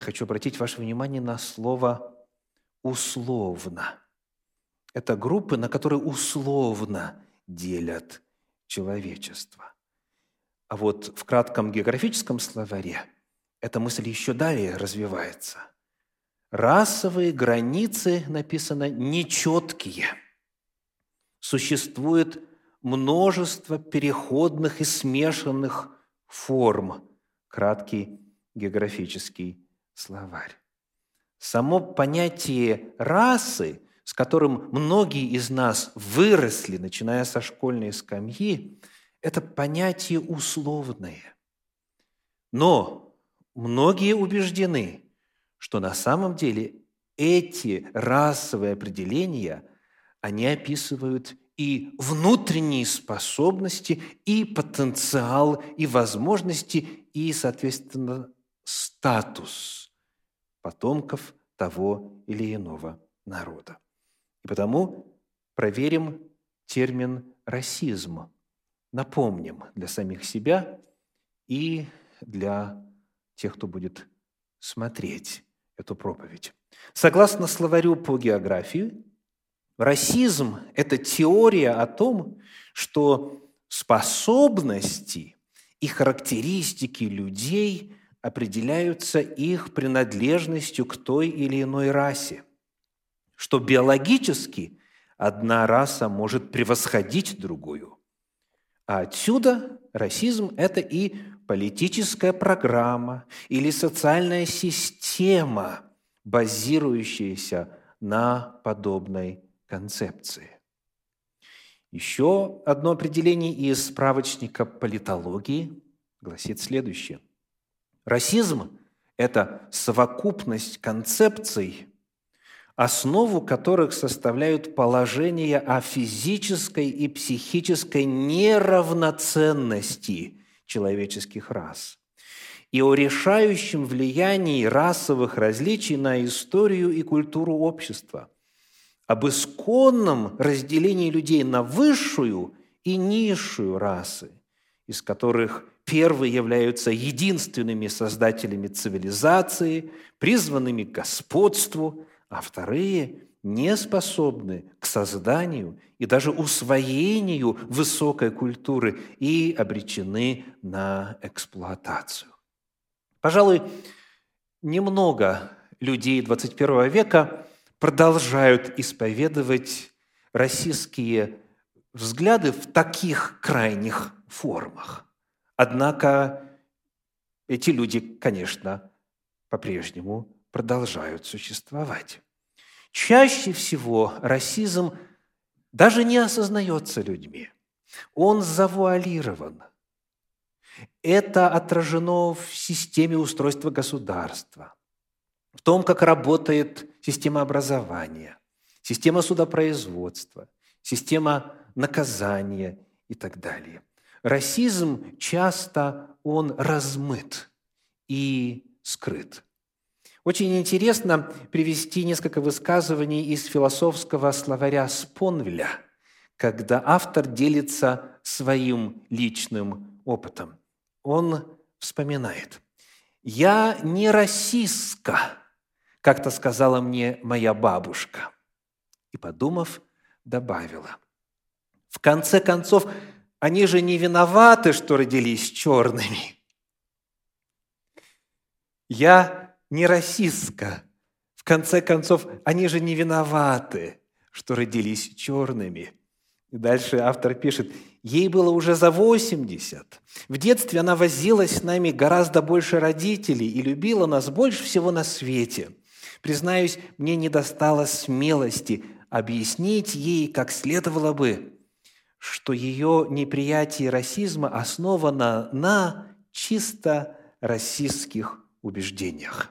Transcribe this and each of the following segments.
хочу обратить ваше внимание на слово «условно». Это группы, на которые условно делят человечество. А вот в кратком географическом словаре эта мысль еще далее развивается. Расовые границы, написано, нечеткие. Существует множество переходных и смешанных форм. Краткий географический словарь. Само понятие расы, с которым многие из нас выросли, начиная со школьной скамьи, это понятие условное. Но многие убеждены, что на самом деле эти расовые определения, они описывают и внутренние способности, и потенциал, и возможности, и, соответственно, статус потомков того или иного народа. И потому проверим термин «расизм», напомним для самих себя и для тех, кто будет смотреть эту проповедь. Согласно словарю по географии, расизм – это теория о том, что способности и характеристики людей определяются их принадлежностью к той или иной расе, что биологически одна раса может превосходить другую. А отсюда расизм – это и политическая программа или социальная система, базирующаяся на подобной концепции. Еще одно определение из справочника политологии гласит следующее. Расизм – это совокупность концепций, основу которых составляют положения о физической и психической неравноценности человеческих рас и о решающем влиянии расовых различий на историю и культуру общества, об исконном разделении людей на высшую и низшую расы, из которых первые являются единственными создателями цивилизации, призванными к господству, а вторые не способны к созданию и даже усвоению высокой культуры и обречены на эксплуатацию. Пожалуй, немного людей 21 века продолжают исповедовать российские взгляды в таких крайних формах. Однако эти люди, конечно, по-прежнему продолжают существовать. Чаще всего расизм даже не осознается людьми. Он завуалирован. Это отражено в системе устройства государства, в том, как работает система образования, система судопроизводства, система наказания и так далее. Расизм часто он размыт и скрыт – очень интересно привести несколько высказываний из философского словаря Спонвеля, когда автор делится своим личным опытом. Он вспоминает. «Я не расистка, как-то сказала мне моя бабушка». И, подумав, добавила. В конце концов, они же не виноваты, что родились черными. Я не расистка. В конце концов, они же не виноваты, что родились черными. И дальше автор пишет, ей было уже за 80. В детстве она возилась с нами гораздо больше родителей и любила нас больше всего на свете. Признаюсь, мне не достало смелости объяснить ей, как следовало бы, что ее неприятие расизма основано на чисто расистских убеждениях.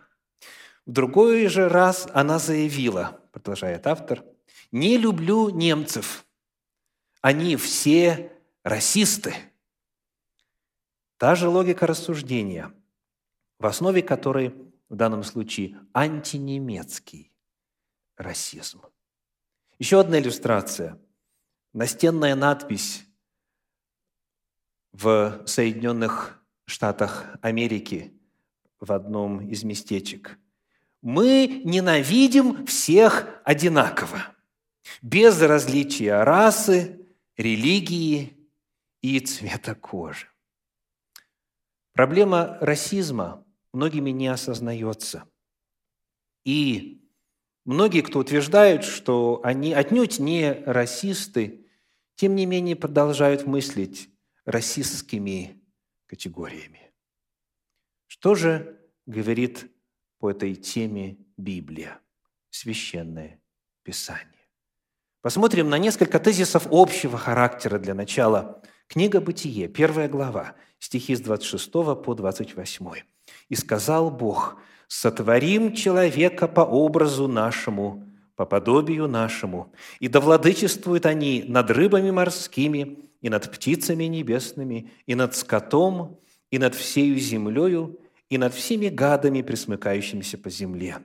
В другой же раз она заявила, продолжает автор, «Не люблю немцев. Они все расисты». Та же логика рассуждения, в основе которой в данном случае антинемецкий расизм. Еще одна иллюстрация. Настенная надпись в Соединенных Штатах Америки в одном из местечек. Мы ненавидим всех одинаково, без различия расы, религии и цвета кожи. Проблема расизма многими не осознается. И многие, кто утверждают, что они отнюдь не расисты, тем не менее продолжают мыслить расистскими категориями. Что же говорит по этой теме Библия, Священное Писание? Посмотрим на несколько тезисов общего характера для начала. Книга «Бытие», первая глава, стихи с 26 по 28. «И сказал Бог, сотворим человека по образу нашему, по подобию нашему, и да владычествуют они над рыбами морскими, и над птицами небесными, и над скотом, и над всею землею, и над всеми гадами, присмыкающимися по земле.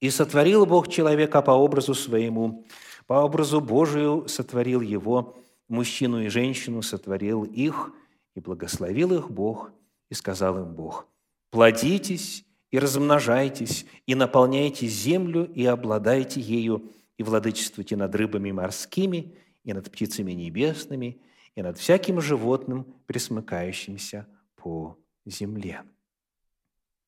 И сотворил Бог человека по образу своему, по образу Божию сотворил его, мужчину и женщину сотворил их, и благословил их Бог, и сказал им Бог, «Плодитесь и размножайтесь, и наполняйте землю, и обладайте ею, и владычествуйте над рыбами морскими, и над птицами небесными, и над всяким животным, присмыкающимся по земле».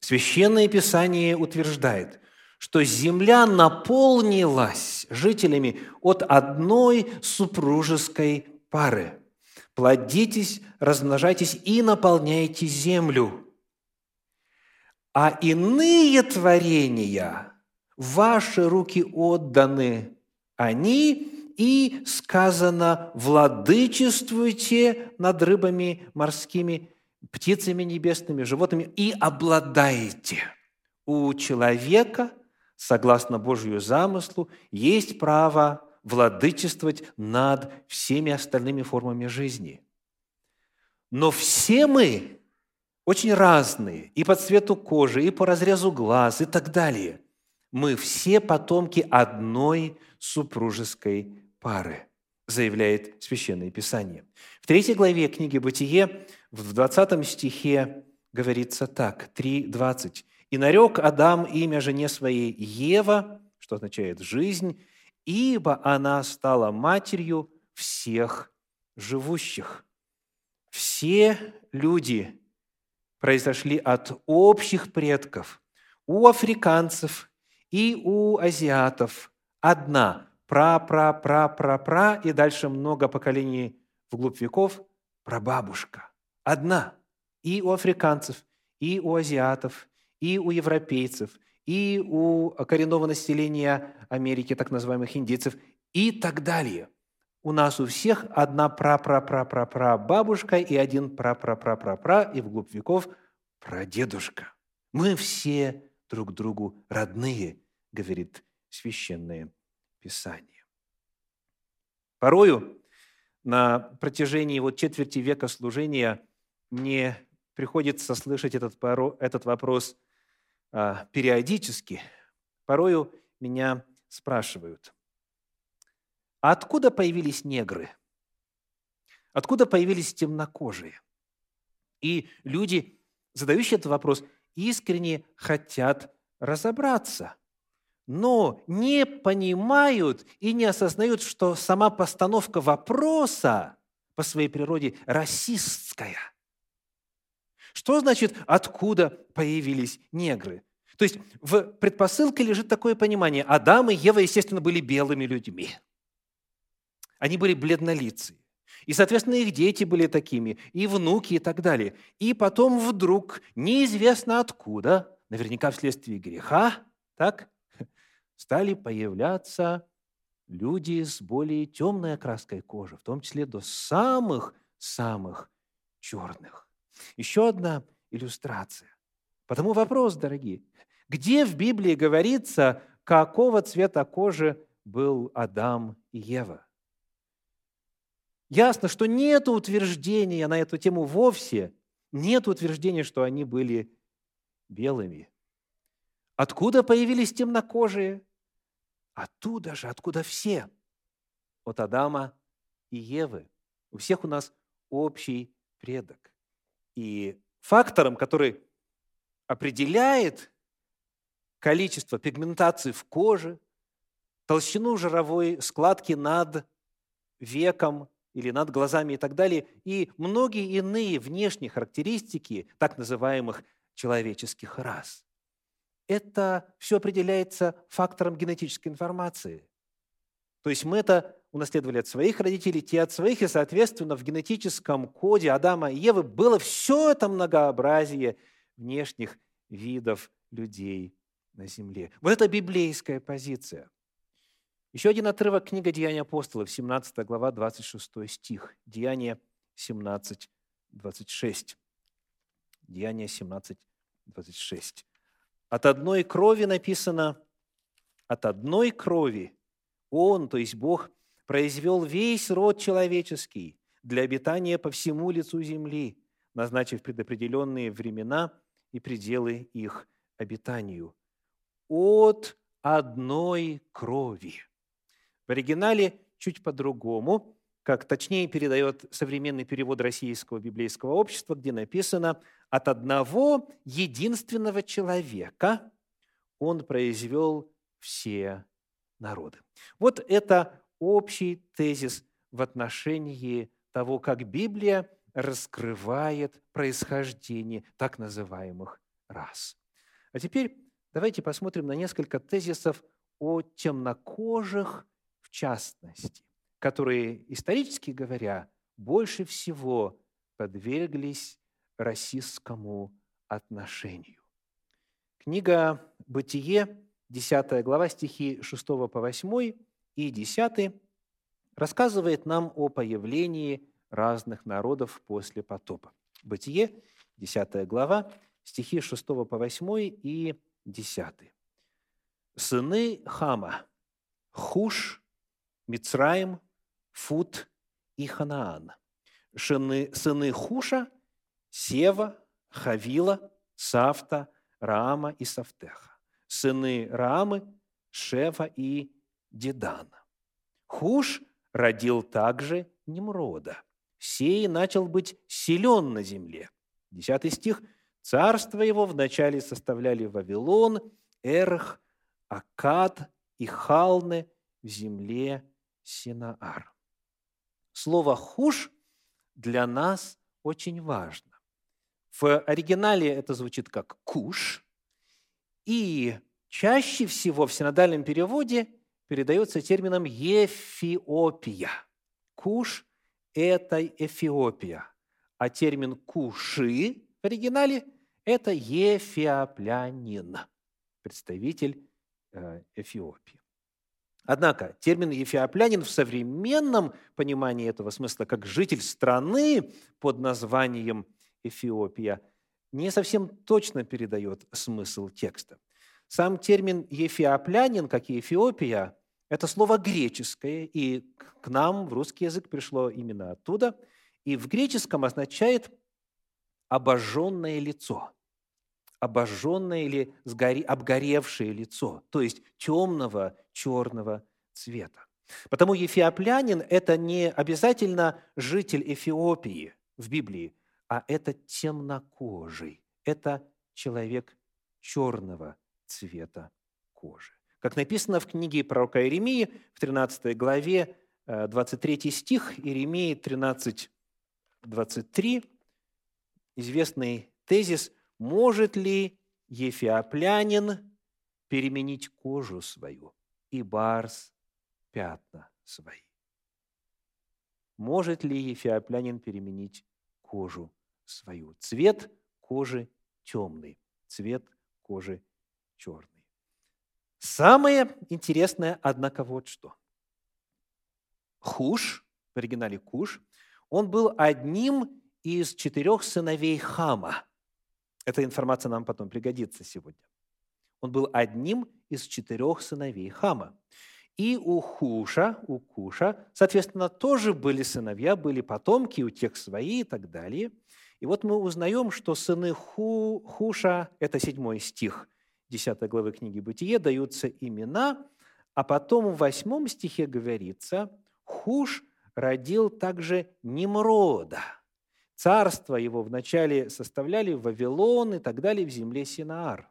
Священное Писание утверждает, что земля наполнилась жителями от одной супружеской пары. Плодитесь, размножайтесь и наполняйте землю. А иные творения ваши руки отданы они, и сказано, владычествуйте над рыбами морскими, птицами небесными, животными и обладаете. У человека, согласно Божью замыслу, есть право владычествовать над всеми остальными формами жизни. Но все мы очень разные и по цвету кожи, и по разрезу глаз, и так далее. Мы все потомки одной супружеской пары, заявляет Священное Писание. В третьей главе книги «Бытие» в 20 стихе говорится так, 3.20. «И нарек Адам имя жене своей Ева, что означает «жизнь», ибо она стала матерью всех живущих». Все люди произошли от общих предков. У африканцев и у азиатов одна пра-пра-пра-пра-пра и дальше много поколений вглубь веков прабабушка. Одна. И у африканцев, и у азиатов, и у европейцев, и у коренного населения Америки, так называемых индейцев, и так далее. У нас у всех одна пра-пра-пра-пра-пра бабушка и один пра-пра-пра-пра-пра и вглубь веков прадедушка. Мы все друг другу родные, говорит Священное Писание. Порою на протяжении вот четверти века служения мне приходится слышать этот, этот вопрос а, периодически. Порою меня спрашивают, а откуда появились негры? Откуда появились темнокожие? И люди, задающие этот вопрос, искренне хотят разобраться, но не понимают и не осознают, что сама постановка вопроса по своей природе расистская – что значит, откуда появились негры? То есть в предпосылке лежит такое понимание. Адам и Ева, естественно, были белыми людьми. Они были бледнолицые. И, соответственно, их дети были такими, и внуки, и так далее. И потом вдруг, неизвестно откуда, наверняка вследствие греха, так, стали появляться люди с более темной окраской кожи, в том числе до самых-самых черных. Еще одна иллюстрация. Потому вопрос, дорогие, где в Библии говорится, какого цвета кожи был Адам и Ева? Ясно, что нет утверждения на эту тему вовсе, нет утверждения, что они были белыми. Откуда появились темнокожие? Оттуда же, откуда все. От Адама и Евы. У всех у нас общий предок. И фактором, который определяет количество пигментации в коже, толщину жировой складки над веком или над глазами и так далее, и многие иные внешние характеристики так называемых человеческих рас. Это все определяется фактором генетической информации. То есть мы это унаследовали от своих родителей, те от своих, и, соответственно, в генетическом коде Адама и Евы было все это многообразие внешних видов людей на земле. Вот это библейская позиция. Еще один отрывок книга «Деяния апостолов», 17 глава, 26 стих. Деяния 17, 26. Деяния 17, 26. От одной крови написано, от одной крови Он, то есть Бог, произвел весь род человеческий для обитания по всему лицу земли, назначив предопределенные времена и пределы их обитанию. От одной крови. В оригинале чуть по-другому, как точнее передает современный перевод Российского библейского общества, где написано «От одного единственного человека он произвел все народы». Вот это общий тезис в отношении того, как Библия раскрывает происхождение так называемых рас. А теперь давайте посмотрим на несколько тезисов о темнокожих в частности, которые, исторически говоря, больше всего подверглись расистскому отношению. Книга «Бытие», 10 глава, стихи 6 по 8 и 10 рассказывает нам о появлении разных народов после потопа. Бытие, 10 глава, стихи 6 по 8 и 10. «Сыны Хама, Хуш, Мицраим, Фут и Ханаан. Сыны, сыны Хуша – Сева, Хавила, Сафта, Раама и Сафтеха. Сыны Раамы – Шева и Дедана. Хуш родил также Немрода. Сей начал быть силен на земле. Десятый стих. Царство его вначале составляли Вавилон, Эрх, Акад и Халны в земле Синаар. Слово «хуш» для нас очень важно. В оригинале это звучит как «куш», и чаще всего в синодальном переводе передается термином «ефиопия». Куш – это Эфиопия, а термин «куши» в оригинале – это ефиоплянин, представитель э, Эфиопии. Однако термин «ефиоплянин» в современном понимании этого смысла, как житель страны под названием Эфиопия, не совсем точно передает смысл текста. Сам термин «ефиоплянин», как и «эфиопия», это слово греческое, и к нам в русский язык пришло именно оттуда, и в греческом означает «обожженное лицо», обожженное или сгоре, обгоревшее лицо, то есть темного черного цвета. Потому ефиоплянин – это не обязательно житель Эфиопии в Библии, а это темнокожий, это человек черного цвета кожи. Как написано в книге пророка Иеремии в 13 главе, 23 э, стих, Иеремии 13, 23, известный тезис может ли ефиоплянин переменить кожу свою и барс пятна свои? Может ли ефиоплянин переменить кожу свою? Цвет кожи темный, цвет кожи черный. Самое интересное, однако, вот что. Хуш, в оригинале Куш, он был одним из четырех сыновей Хама – эта информация нам потом пригодится сегодня. Он был одним из четырех сыновей Хама. И у Хуша, у Куша, соответственно, тоже были сыновья, были потомки, у тех свои и так далее. И вот мы узнаем, что сыны Ху, Хуша, это седьмой стих 10 главы книги «Бытие», даются имена, а потом в восьмом стихе говорится, Хуш родил также Немрода. Царство его вначале составляли Вавилон и так далее в земле Синаар.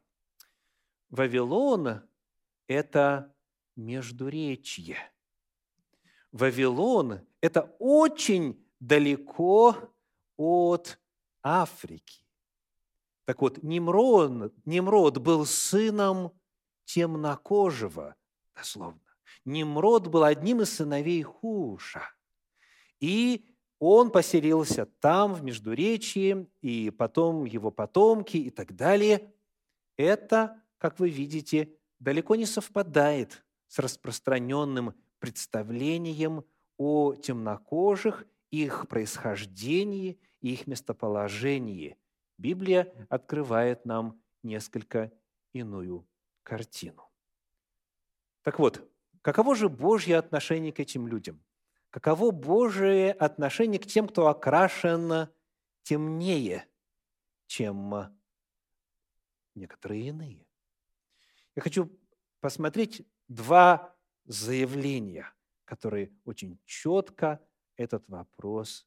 Вавилон – это междуречье. Вавилон – это очень далеко от Африки. Так вот, Немрод, Немрод был сыном темнокожего, дословно. Немрод был одним из сыновей Хуша. И он поселился там, в Междуречии, и потом его потомки и так далее. Это, как вы видите, далеко не совпадает с распространенным представлением о темнокожих, их происхождении и их местоположении. Библия открывает нам несколько иную картину. Так вот, каково же Божье отношение к этим людям? Каково Божие отношение к тем, кто окрашен темнее, чем некоторые иные? Я хочу посмотреть два заявления, которые очень четко этот вопрос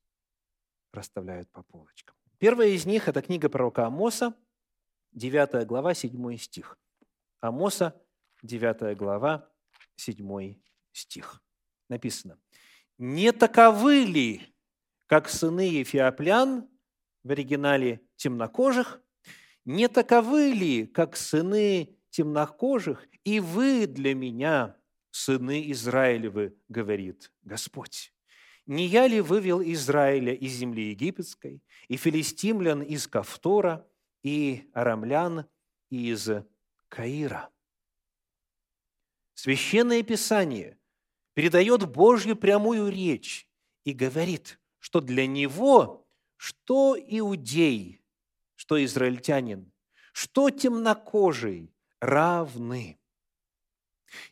расставляют по полочкам. Первая из них – это книга пророка Амоса, 9 глава, 7 стих. Амоса, 9 глава, 7 стих. Написано – не таковы ли, как сыны Ефиоплян, в оригинале темнокожих, не таковы ли, как сыны темнокожих, и вы для меня, сыны Израилевы, говорит Господь. Не я ли вывел Израиля из земли египетской, и филистимлян из Кавтора, и арамлян из Каира? Священное Писание передает Божью прямую речь и говорит, что для него что иудей, что израильтянин, что темнокожий равны.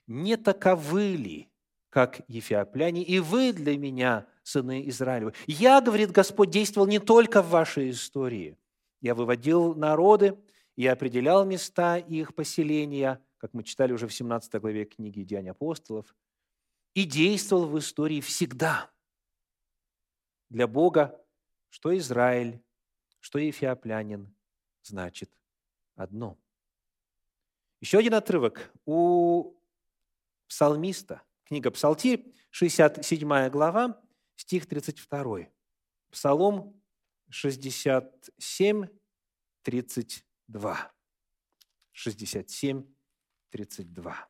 Не таковы ли, как ефиопляне, и вы для меня, сыны Израилевы. Я, говорит Господь, действовал не только в вашей истории. Я выводил народы, и определял места их поселения, как мы читали уже в 17 главе книги «Деяния апостолов», и действовал в истории всегда. Для Бога, что Израиль, что Ефиоплянин, значит одно. Еще один отрывок у псалмиста, книга Псалтирь, 67 глава, стих 32. Псалом 67, 32. 67, 32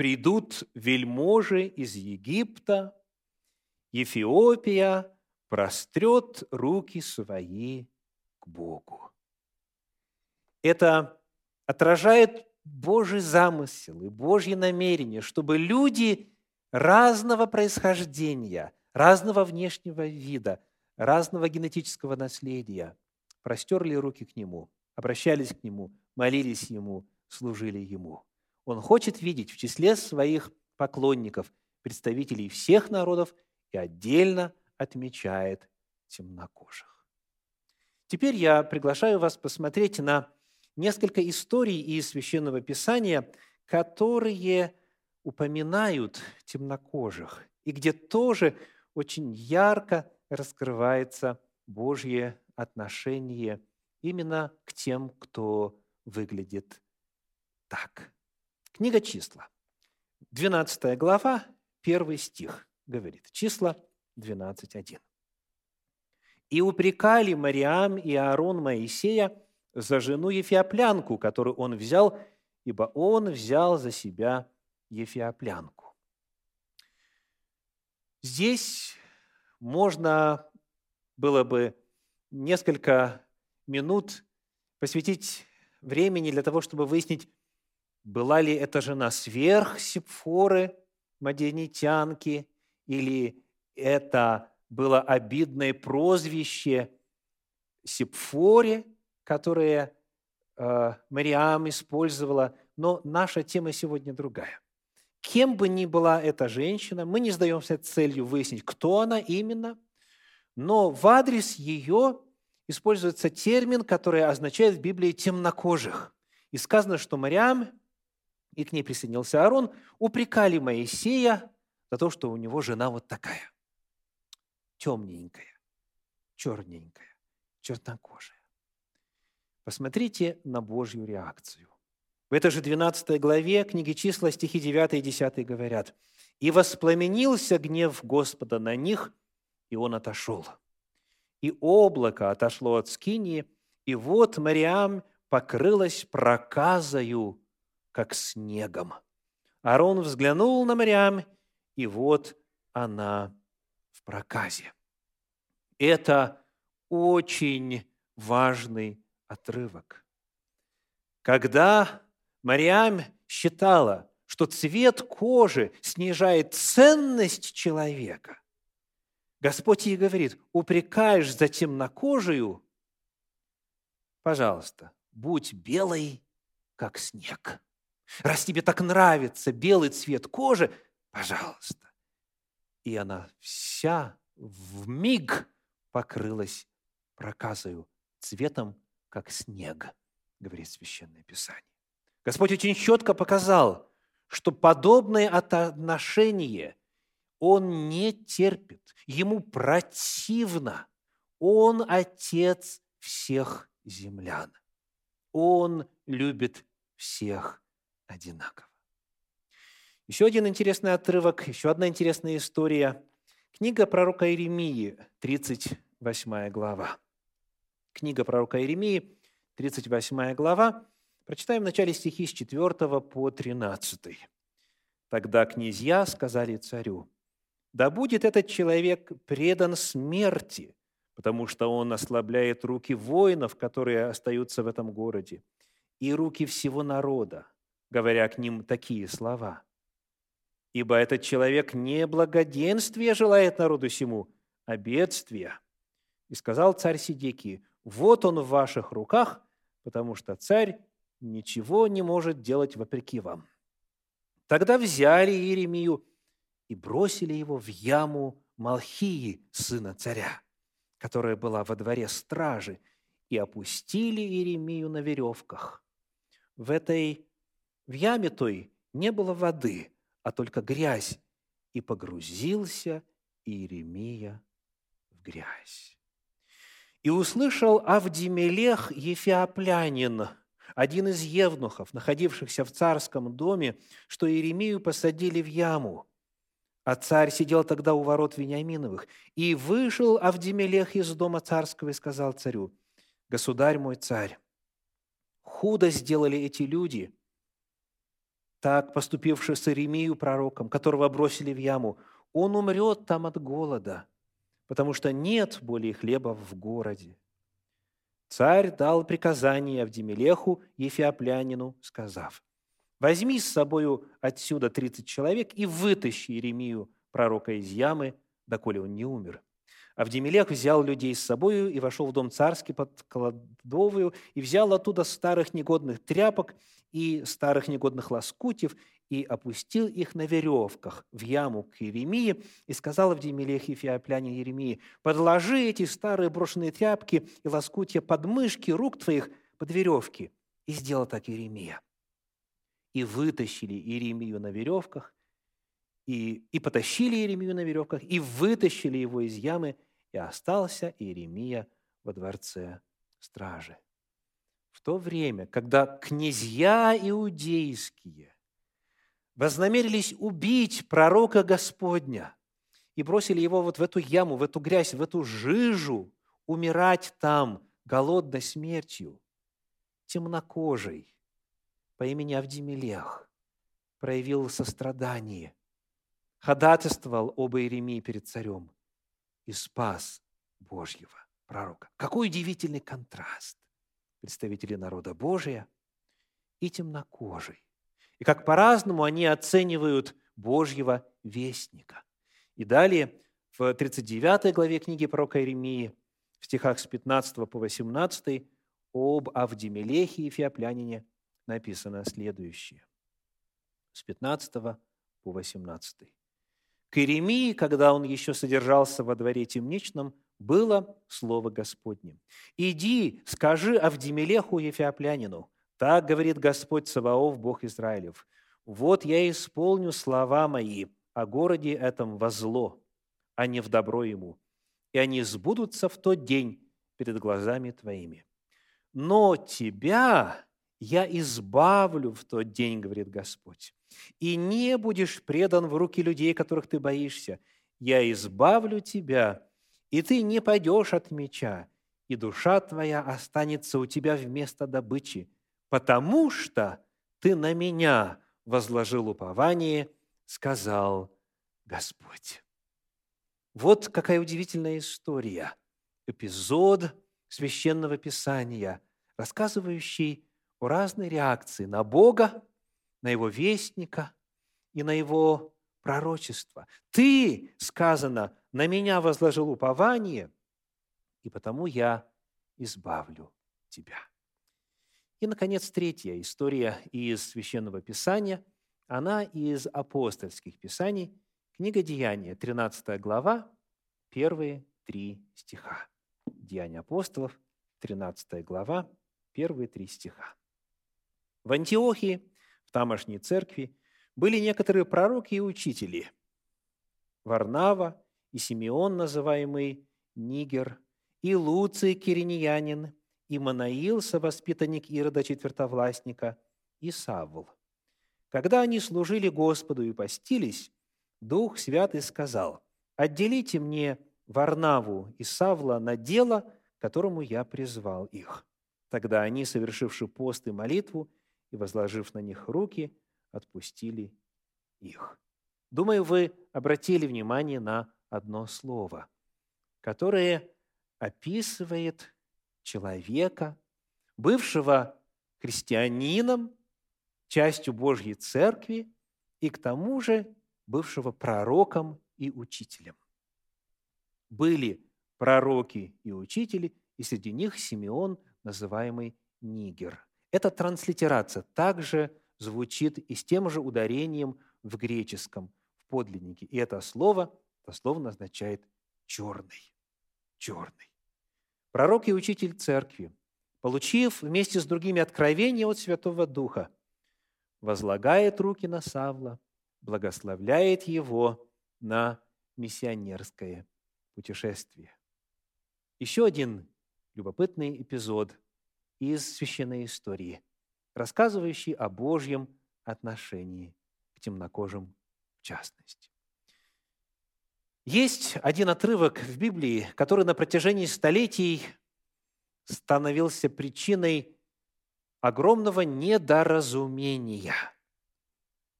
придут вельможи из Египта, Ефиопия прострет руки свои к Богу. Это отражает Божий замысел и Божье намерение, чтобы люди разного происхождения, разного внешнего вида, разного генетического наследия простерли руки к Нему, обращались к Нему, молились Ему, служили Ему. Он хочет видеть в числе своих поклонников представителей всех народов и отдельно отмечает темнокожих. Теперь я приглашаю вас посмотреть на несколько историй из Священного Писания, которые упоминают темнокожих, и где тоже очень ярко раскрывается Божье отношение именно к тем, кто выглядит так. Книга числа, 12 глава, 1 стих говорит. Числа 12.1. «И упрекали Мариам и Аарон Моисея за жену Ефиоплянку, которую он взял, ибо он взял за себя Ефиоплянку». Здесь можно было бы несколько минут посвятить времени для того, чтобы выяснить, была ли эта жена сверх Сепфоры, маденитянки, или это было обидное прозвище Сепфоре, которое э, Мариам использовала. Но наша тема сегодня другая. Кем бы ни была эта женщина, мы не сдаемся целью выяснить, кто она именно, но в адрес ее используется термин, который означает в Библии «темнокожих». И сказано, что Мариам и к ней присоединился Аарон, упрекали Моисея за то, что у него жена вот такая. темненькая, черненькая, чернокожая. Посмотрите на Божью реакцию. В этой же 12 главе книги числа, стихи 9 и 10 говорят, «И воспламенился гнев Господа на них, и он отошел. И облако отошло от скинии, и вот Мариам покрылась проказою, как снегом. Аарон взглянул на Мариам, и вот она в проказе. Это очень важный отрывок. Когда Мариам считала, что цвет кожи снижает ценность человека, Господь ей говорит, упрекаешь за темнокожую, пожалуйста, будь белой, как снег. Раз тебе так нравится белый цвет кожи, пожалуйста. И она вся в миг покрылась проказою, цветом, как снег, говорит Священное Писание. Господь очень четко показал, что подобное отношение Он не терпит, Ему противно. Он Отец всех землян. Он любит всех одинаково. Еще один интересный отрывок, еще одна интересная история. Книга пророка Иеремии, 38 глава. Книга пророка Иеремии, 38 глава. Прочитаем в начале стихи с 4 по 13. «Тогда князья сказали царю, «Да будет этот человек предан смерти, потому что он ослабляет руки воинов, которые остаются в этом городе, и руки всего народа, говоря к ним такие слова. Ибо этот человек не благоденствия желает народу сему, а бедствия. И сказал царь Сидекии, вот он в ваших руках, потому что царь ничего не может делать вопреки вам. Тогда взяли Иеремию и бросили его в яму Малхии, сына царя, которая была во дворе стражи, и опустили Иеремию на веревках. В этой в яме той не было воды, а только грязь, и погрузился Иеремия в грязь. И услышал Авдимелех Ефиоплянин, один из евнухов, находившихся в царском доме, что Иеремию посадили в яму. А царь сидел тогда у ворот Вениаминовых. И вышел Авдимелех из дома царского и сказал царю, «Государь мой царь, худо сделали эти люди, так поступивший с Иеремию пророком, которого бросили в яму, он умрет там от голода, потому что нет более хлеба в городе. Царь дал приказание Авдемелеху, Ефиоплянину, сказав, «Возьми с собою отсюда тридцать человек и вытащи Иеремию, пророка из ямы, доколе он не умер». Авдемелех взял людей с собою и вошел в дом царский под кладовую, и взял оттуда старых негодных тряпок и старых негодных лоскутьев, и опустил их на веревках в яму к Еремии, и сказал Авдемелех Ефиопляне Еремии, «Подложи эти старые брошенные тряпки и лоскутья под мышки рук твоих под веревки». И сделал так Еремия. И вытащили Иеремию на веревках, и, и потащили Иеремию на веревках, и вытащили его из ямы, и остался Иеремия во дворце стражи. В то время, когда князья иудейские вознамерились убить пророка Господня и бросили его вот в эту яму, в эту грязь, в эту жижу, умирать там голодной смертью, темнокожий по имени Авдимелех проявил сострадание – ходатайствовал об Иеремии перед царем и спас Божьего пророка. Какой удивительный контраст представители народа Божия и темнокожий. И как по-разному они оценивают Божьего вестника. И далее в 39 главе книги пророка Иеремии, в стихах с 15 по 18, об Авдемелехе и Феоплянине написано следующее. С 15 по 18. К Иеремии, когда он еще содержался во дворе темничном, было слово Господне. «Иди, скажи Авдемелеху Ефиоплянину, так говорит Господь Саваоф, Бог Израилев, вот я исполню слова мои о городе этом во зло, а не в добро ему. и они сбудутся в тот день перед глазами твоими. Но тебя я избавлю в тот день, говорит Господь, и не будешь предан в руки людей, которых ты боишься. Я избавлю тебя, и ты не пойдешь от меча, и душа твоя останется у тебя вместо добычи, потому что ты на меня возложил упование, сказал Господь. Вот какая удивительная история, эпизод священного писания, рассказывающий о разной реакции на Бога, на Его вестника и на Его пророчество. Ты, сказано, на меня возложил упование, и потому я избавлю тебя. И, наконец, третья история из Священного Писания, она из апостольских писаний, книга Деяния, 13 глава, первые три стиха. Деяния апостолов, 13 глава, первые три стиха. В Антиохии, в тамошней церкви, были некоторые пророки и учители. Варнава и Симеон, называемый Нигер, и Луций Кириньянин, и Манаил, совоспитанник Ирода Четвертовластника, и Савл. Когда они служили Господу и постились, Дух Святый сказал, «Отделите мне Варнаву и Савла на дело, которому я призвал их». Тогда они, совершивши пост и молитву, и, возложив на них руки, отпустили их. Думаю, вы обратили внимание на одно слово, которое описывает человека, бывшего христианином, частью Божьей Церкви и к тому же бывшего пророком и учителем. Были пророки и учители, и среди них Симеон, называемый Нигер – эта транслитерация также звучит и с тем же ударением в греческом, в подлиннике. И это слово дословно означает «черный». «Черный». Пророк и учитель церкви, получив вместе с другими откровения от Святого Духа, возлагает руки на Савла, благословляет его на миссионерское путешествие. Еще один любопытный эпизод – из священной истории, рассказывающий о Божьем отношении к темнокожим в частности. Есть один отрывок в Библии, который на протяжении столетий становился причиной огромного недоразумения,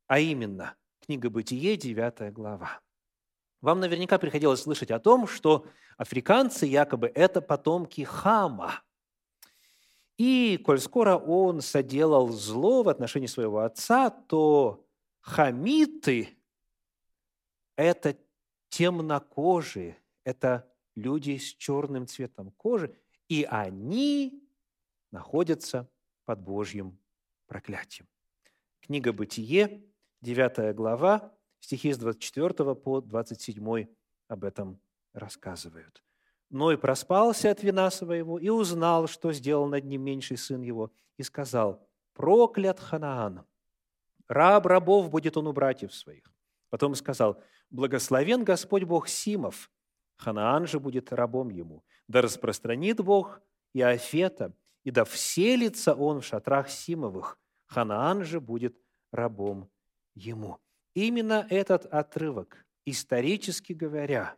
а именно книга «Бытие», 9 глава. Вам наверняка приходилось слышать о том, что африканцы якобы это потомки Хама – и, коль скоро он соделал зло в отношении своего отца, то хамиты – это темнокожие, это люди с черным цветом кожи, и они находятся под Божьим проклятием. Книга «Бытие», 9 глава, стихи с 24 по 27 об этом рассказывают. Ной проспался от вина своего и узнал, что сделал над ним меньший сын его, и сказал, «Проклят Ханаан! Раб рабов будет он у братьев своих». Потом сказал, «Благословен Господь Бог Симов, Ханаан же будет рабом ему. Да распространит Бог и Афета, и да вселится он в шатрах Симовых, Ханаан же будет рабом ему». Именно этот отрывок, исторически говоря,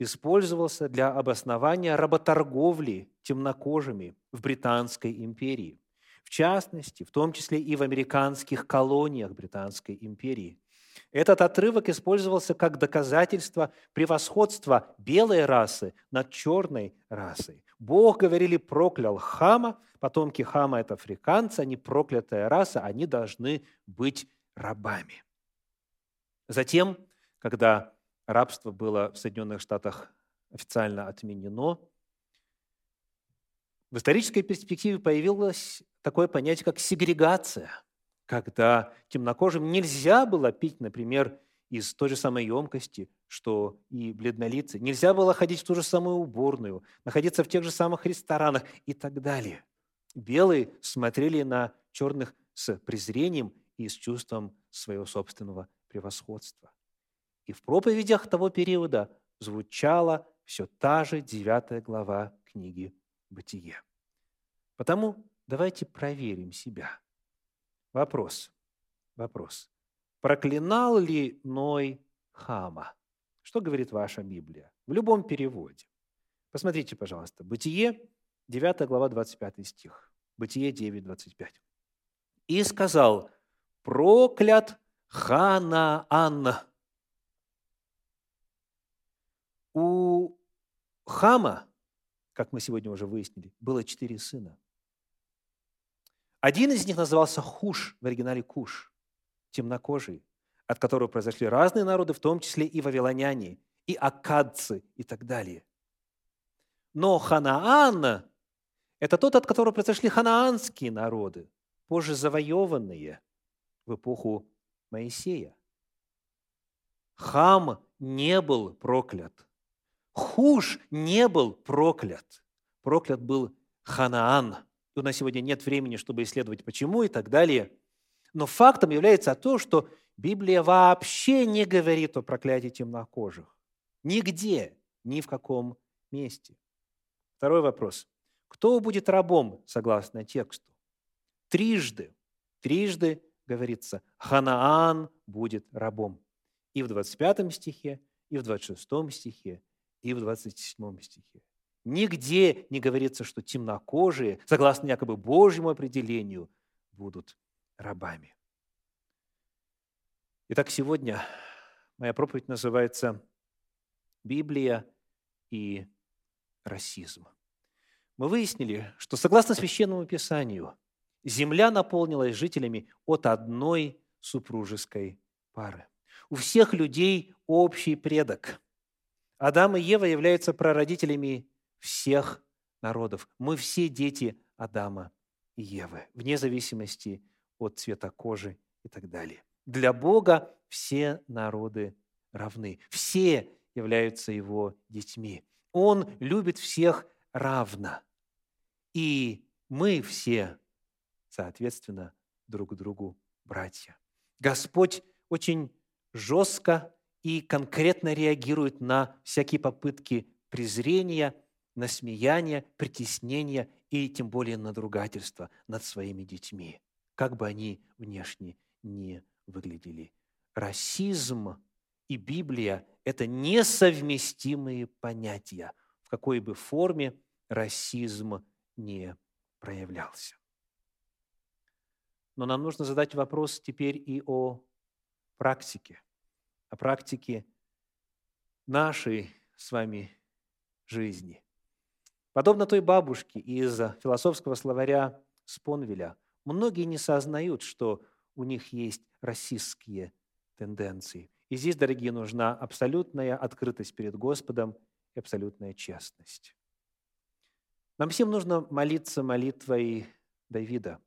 использовался для обоснования работорговли темнокожими в Британской империи. В частности, в том числе и в американских колониях Британской империи. Этот отрывок использовался как доказательство превосходства белой расы над черной расой. Бог, говорили, проклял Хама, потомки Хама – это африканцы, они проклятая раса, они должны быть рабами. Затем, когда рабство было в Соединенных Штатах официально отменено. В исторической перспективе появилось такое понятие, как сегрегация, когда темнокожим нельзя было пить, например, из той же самой емкости, что и бледнолицы. Нельзя было ходить в ту же самую уборную, находиться в тех же самых ресторанах и так далее. Белые смотрели на черных с презрением и с чувством своего собственного превосходства. И в проповедях того периода звучала все та же девятая глава книги «Бытие». Потому давайте проверим себя. Вопрос. Вопрос. Проклинал ли Ной Хама? Что говорит ваша Библия? В любом переводе. Посмотрите, пожалуйста. Бытие, 9 глава, 25 стих. Бытие 9, 25. «И сказал, проклят Ханаан». У Хама, как мы сегодня уже выяснили, было четыре сына. Один из них назывался Хуш, в оригинале Куш, темнокожий, от которого произошли разные народы, в том числе и вавилоняне, и акадцы и так далее. Но Ханаан – это тот, от которого произошли ханаанские народы, позже завоеванные в эпоху Моисея. Хам не был проклят. Хуш не был проклят. Проклят был Ханаан. У нас сегодня нет времени, чтобы исследовать почему и так далее. Но фактом является то, что Библия вообще не говорит о проклятии темнокожих. Нигде, ни в каком месте. Второй вопрос. Кто будет рабом, согласно тексту? Трижды, трижды говорится, Ханаан будет рабом. И в 25 стихе, и в 26 стихе, и в 27 стихе. Нигде не говорится, что темнокожие, согласно якобы Божьему определению, будут рабами. Итак, сегодня моя проповедь называется «Библия и расизм». Мы выяснили, что согласно Священному Писанию, земля наполнилась жителями от одной супружеской пары. У всех людей общий предок. Адам и Ева являются прародителями всех народов. Мы все дети Адама и Евы, вне зависимости от цвета кожи и так далее. Для Бога все народы равны. Все являются Его детьми. Он любит всех равно. И мы все, соответственно, друг другу братья. Господь очень жестко и конкретно реагирует на всякие попытки презрения – насмеяние, притеснение и тем более надругательство над своими детьми, как бы они внешне не выглядели. Расизм и Библия – это несовместимые понятия, в какой бы форме расизм не проявлялся. Но нам нужно задать вопрос теперь и о практике, о практике нашей с вами жизни – Подобно той бабушке из философского словаря Спонвеля, многие не сознают, что у них есть расистские тенденции. И здесь, дорогие, нужна абсолютная открытость перед Господом и абсолютная честность. Нам всем нужно молиться молитвой Давида.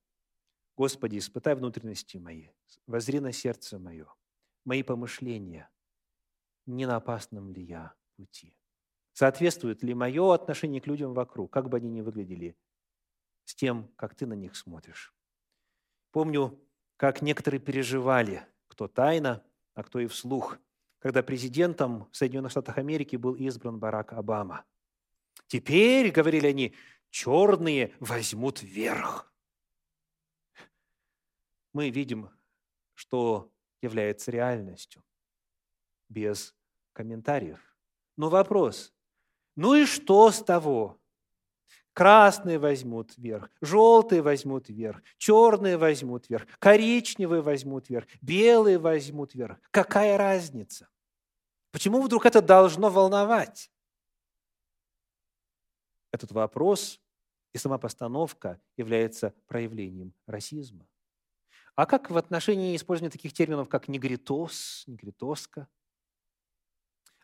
«Господи, испытай внутренности мои, возри на сердце мое, мои помышления, не на опасном ли я пути». Соответствует ли мое отношение к людям вокруг, как бы они ни выглядели, с тем, как ты на них смотришь. Помню, как некоторые переживали, кто тайно, а кто и вслух, когда президентом в Соединенных Штатах Америки был избран Барак Обама. Теперь, говорили они, черные возьмут верх. Мы видим, что является реальностью, без комментариев. Но вопрос, ну и что с того? Красные возьмут вверх, желтые возьмут вверх, черные возьмут вверх, коричневые возьмут вверх, белые возьмут вверх. Какая разница? Почему вдруг это должно волновать? Этот вопрос и сама постановка является проявлением расизма. А как в отношении использования таких терминов, как негритос, негритоска –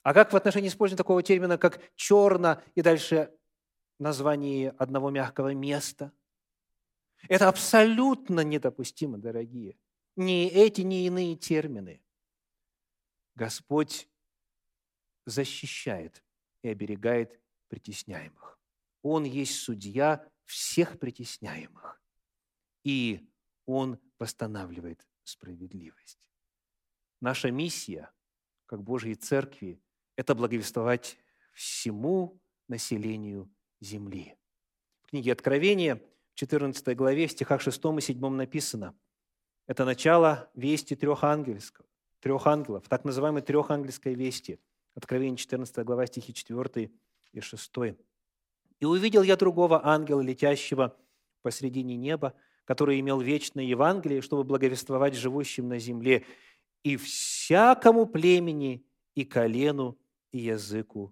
а как в отношении использования такого термина, как «черно» и дальше название одного мягкого места? Это абсолютно недопустимо, дорогие. Ни эти, ни иные термины. Господь защищает и оберегает притесняемых. Он есть судья всех притесняемых. И Он восстанавливает справедливость. Наша миссия, как Божьей Церкви, это благовествовать всему населению земли. В книге Откровения, в 14 главе, в стихах 6 и 7 написано, это начало вести трех ангелов, трех ангелов, так называемой трехангельской вести. Откровение 14 глава, стихи 4 и 6. «И увидел я другого ангела, летящего посредине неба, который имел вечное Евангелие, чтобы благовествовать живущим на земле и всякому племени, и колену, и языку,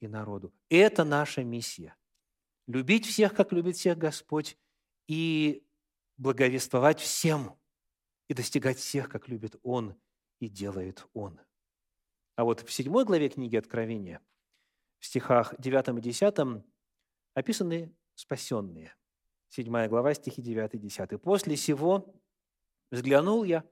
и народу. Это наша миссия. Любить всех, как любит всех Господь, и благовествовать всем, и достигать всех, как любит Он и делает Он. А вот в седьмой главе книги Откровения, в стихах 9 и 10 описаны спасенные – 7 глава, стихи 9 и 10. «После сего взглянул я,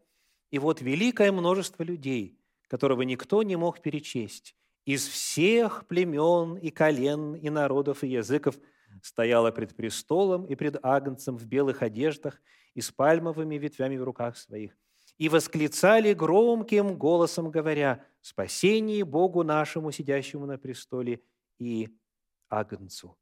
и вот великое множество людей, которого никто не мог перечесть, из всех племен и колен, и народов, и языков, стояло пред престолом и пред агнцем в белых одеждах и с пальмовыми ветвями в руках своих, и восклицали громким голосом, говоря, «Спасение Богу нашему, сидящему на престоле, и Агнцу».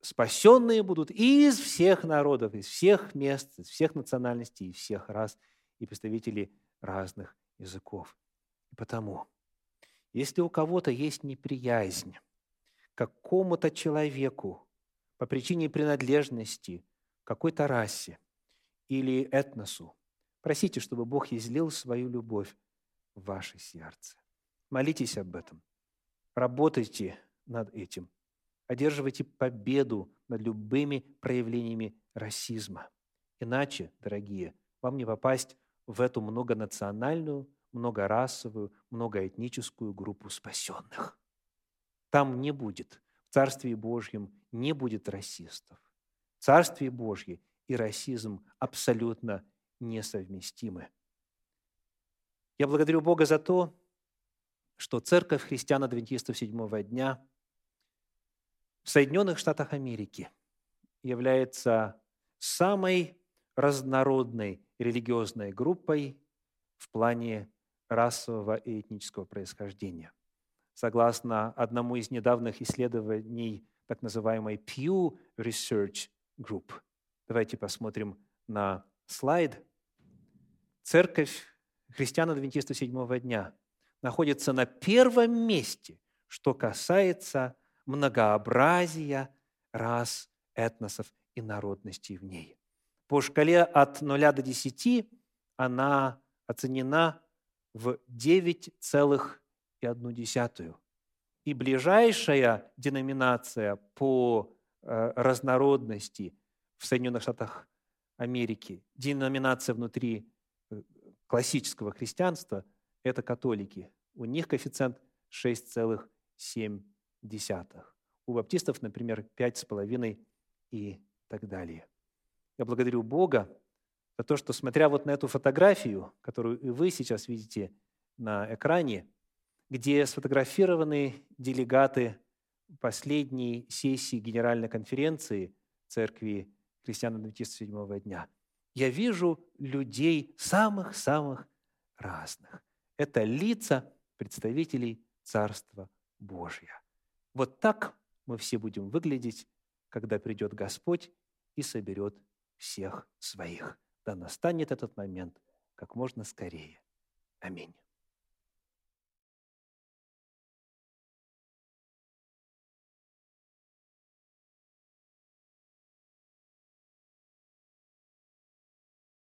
Спасенные будут из всех народов, из всех мест, из всех национальностей, из всех рас и представителей разных языков. И потому, если у кого-то есть неприязнь к какому-то человеку по причине принадлежности какой-то расе или этносу, просите, чтобы Бог излил свою любовь в ваше сердце. Молитесь об этом. Работайте над этим – одерживайте победу над любыми проявлениями расизма. Иначе, дорогие, вам не попасть в эту многонациональную, многорасовую, многоэтническую группу спасенных. Там не будет, в Царстве Божьем не будет расистов. В Царстве Божье и расизм абсолютно несовместимы. Я благодарю Бога за то, что Церковь христиан-адвентистов седьмого дня – в Соединенных Штатах Америки является самой разнородной религиозной группой в плане расового и этнического происхождения. Согласно одному из недавних исследований так называемой Pew Research Group. Давайте посмотрим на слайд. Церковь христиан-адвентистов седьмого дня находится на первом месте, что касается многообразия рас, этносов и народностей в ней. По шкале от 0 до 10 она оценена в 9,1. И ближайшая деноминация по э, разнородности в Соединенных Штатах Америки, деноминация внутри э, классического христианства – это католики. У них коэффициент 6,7 десятых. У баптистов, например, пять с половиной и так далее. Я благодарю Бога за то, что, смотря вот на эту фотографию, которую и вы сейчас видите на экране, где сфотографированы делегаты последней сессии Генеральной конференции Церкви христиан-адвентистов седьмого дня, я вижу людей самых-самых разных. Это лица представителей Царства Божьего. Вот так мы все будем выглядеть, когда придет Господь и соберет всех своих. Да настанет этот момент как можно скорее. Аминь.